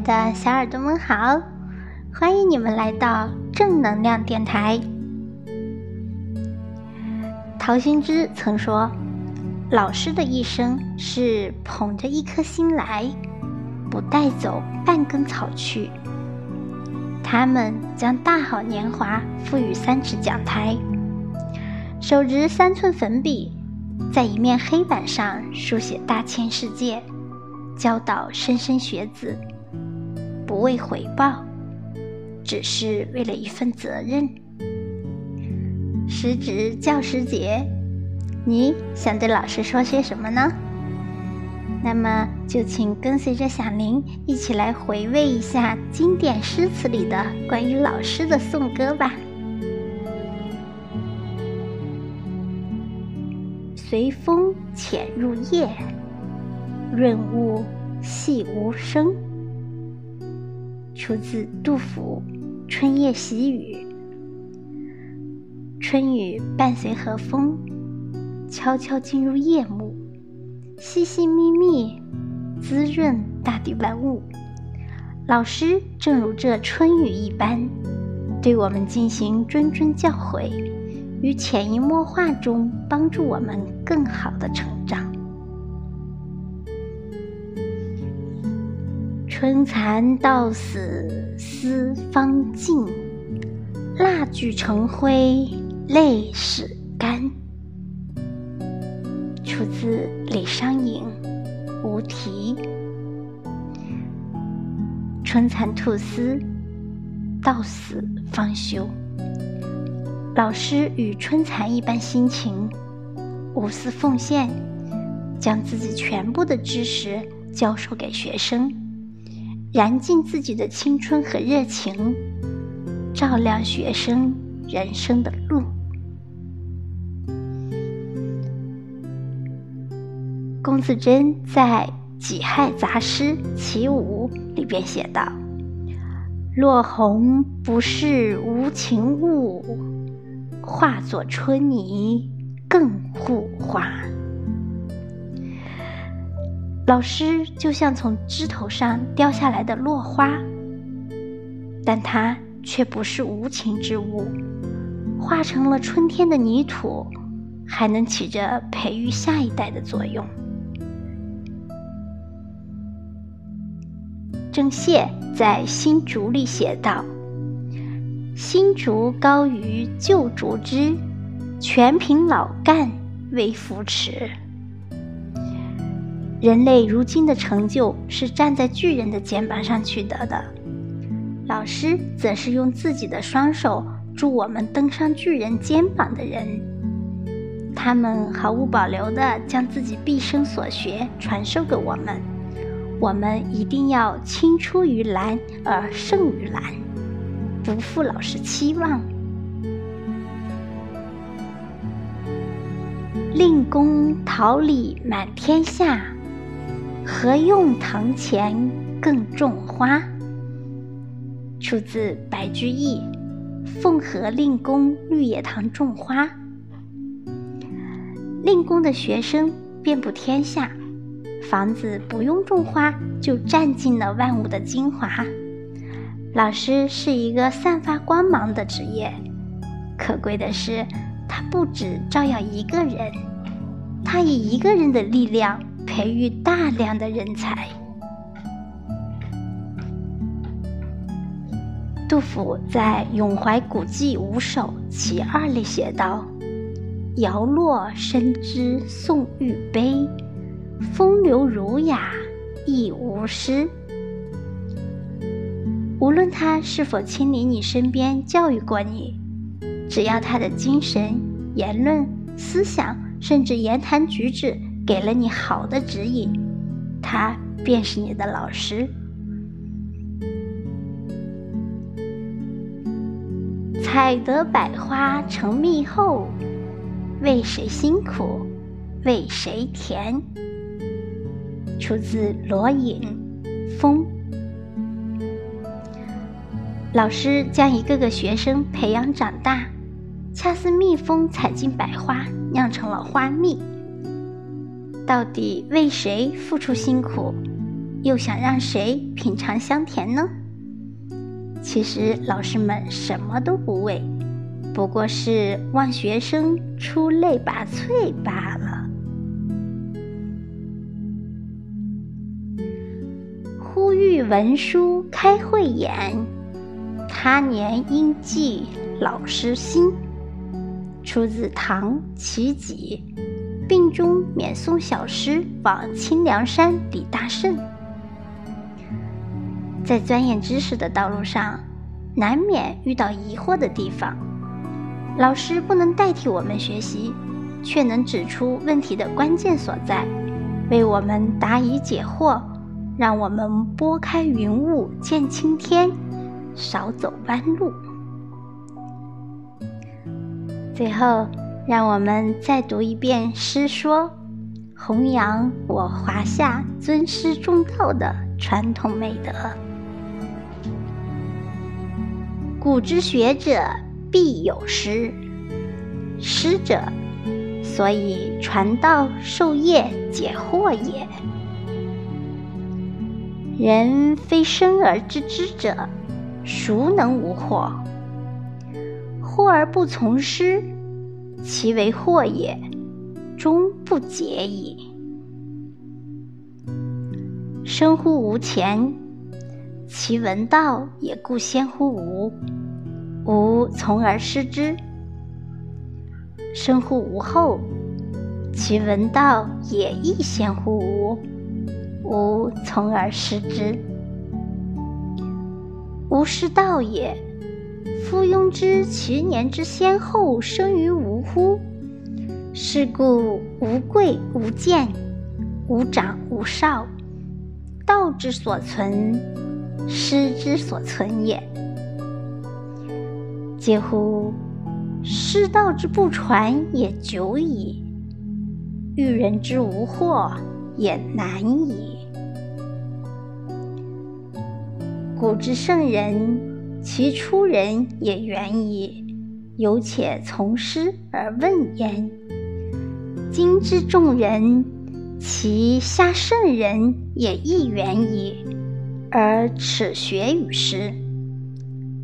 的小耳朵们好，欢迎你们来到正能量电台。陶行知曾说：“老师的一生是捧着一颗心来，不带走半根草去。他们将大好年华赋予三尺讲台，手执三寸粉笔，在一面黑板上书写大千世界。”教导莘莘学子，不为回报，只是为了一份责任。时值教师节，你想对老师说些什么呢？那么就请跟随着小林一起来回味一下经典诗词里的关于老师的颂歌吧。随风潜入夜。润物细无声，出自杜甫《春夜喜雨》。春雨伴随和风，悄悄进入夜幕，细细密密，滋润大地万物。老师正如这春雨一般，对我们进行谆谆教诲，于潜移默化中帮助我们更好的成长。春蚕到死丝方尽，蜡炬成灰泪始干。出自李商隐《无题》。春蚕吐丝，到死方休。老师与春蚕一般心情，无私奉献，将自己全部的知识教授给学生。燃尽自己的青春和热情，照亮学生人生的路。龚自珍在《己亥杂诗·其五》里边写道：“落红不是无情物，化作春泥更护花。”老师就像从枝头上掉下来的落花，但它却不是无情之物，化成了春天的泥土，还能起着培育下一代的作用。郑燮在《新竹》里写道：“新竹高于旧竹枝，全凭老干为扶持。”人类如今的成就是站在巨人的肩膀上取得的，老师则是用自己的双手助我们登上巨人肩膀的人。他们毫无保留地将自己毕生所学传授给我们，我们一定要青出于蓝而胜于蓝，不负老师期望。令公桃李满天下。何用堂前更种花？出自白居易《奉和令公绿野堂种花》。令公的学生遍布天下，房子不用种花就占尽了万物的精华。老师是一个散发光芒的职业，可贵的是，他不止照耀一个人，他以一个人的力量。培育大量的人才。杜甫在《咏怀古迹五首·其二》里写道：“摇落深知宋玉碑，风流儒雅亦无诗。”无论他是否亲临你身边教育过你，只要他的精神、言论、思想，甚至言谈举止。给了你好的指引，他便是你的老师。采得百花成蜜后，为谁辛苦为谁甜？出自罗隐《风》。老师将一个个学生培养长大，恰似蜜蜂采尽百花，酿成了花蜜。到底为谁付出辛苦？又想让谁品尝香甜呢？其实老师们什么都不为，不过是望学生出类拔萃罢了。呼吁文书开慧眼，他年应记老师心。出自唐齐己，病中免送小诗往清凉山李大圣。在钻研知识的道路上，难免遇到疑惑的地方。老师不能代替我们学习，却能指出问题的关键所在，为我们答疑解惑，让我们拨开云雾见青天，少走弯路。最后，让我们再读一遍诗说，弘扬我华夏尊师重道的传统美德。古之学者必有师，师者，所以传道授业解惑也。人非生而知之者，孰能无惑？惑而不从师，其为惑也，终不解矣。生乎吾前，其闻道也固先乎吾，吾从而师之；生乎吾后，其闻道也亦先乎吾，吾从而师之。吾师道也。夫庸知其年之先后生于吾乎？是故无贵无贱，无长无少，道之所存，师之所存也。嗟乎！师道之不传也久矣，育人之无惑也难矣。古之圣人。其出人也远矣，犹且从师而问焉。今之众人，其下圣人也亦远矣，而耻学与师。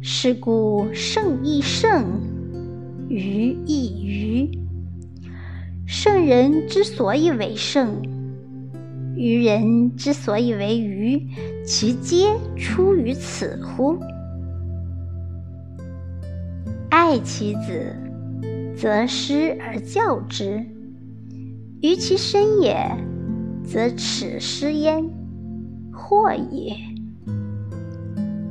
是故圣亦圣，愚亦愚。圣人之所以为圣，愚人之所以为愚，其皆出于此乎？爱其子，则师而教之；于其身也，则耻师焉，惑也。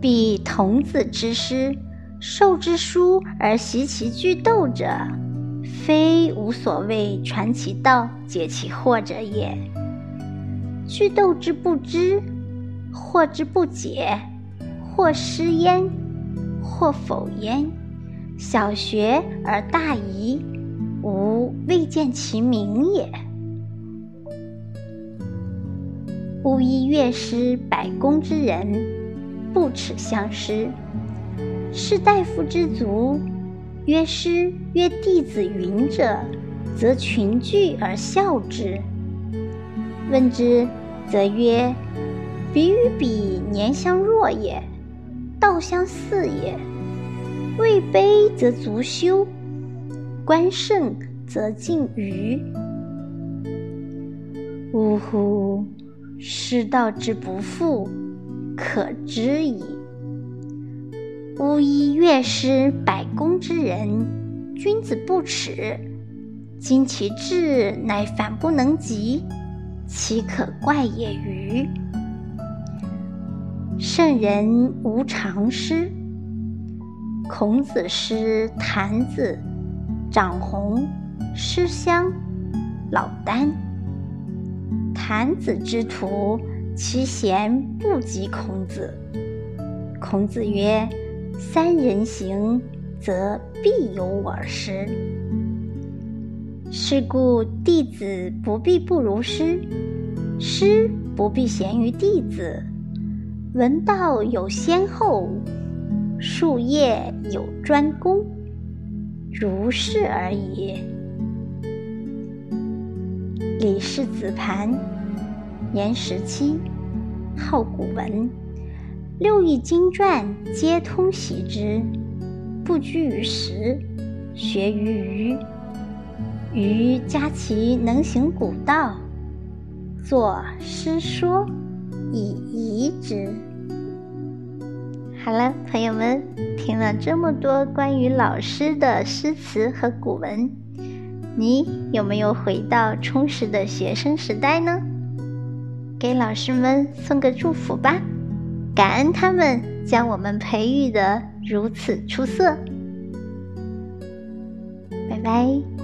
彼童子之师，授之书而习其句斗者，非无所谓传其道、解其惑者也。句斗之不知，惑之不解，或师焉，或否焉。小学而大遗，吾未见其明也。巫医乐师百工之人，不耻相师；士大夫之族，曰师曰弟子云者，则群聚而笑之。问之，则曰：“彼与彼年相若也，道相似也。”位卑则足羞，官盛则近谀。呜呼！师道之不复，可知矣。巫医乐师百工之人，君子不耻。今其志乃反不能及，其可怪也欤？圣人无常师。孔子师谭子、长弘、师襄、老聃。谭子之徒，其贤不及孔子。孔子曰：“三人行，则必有我师。”是故弟子不必不如师，师不必贤于弟子。闻道有先后。术业有专攻，如是而已。李氏子盘，年十七，好古文，六艺经传皆通习之，不拘于时，学于余。余嘉其能行古道，作诗说以遗之。好了，朋友们，听了这么多关于老师的诗词和古文，你有没有回到充实的学生时代呢？给老师们送个祝福吧，感恩他们将我们培育的如此出色。拜拜。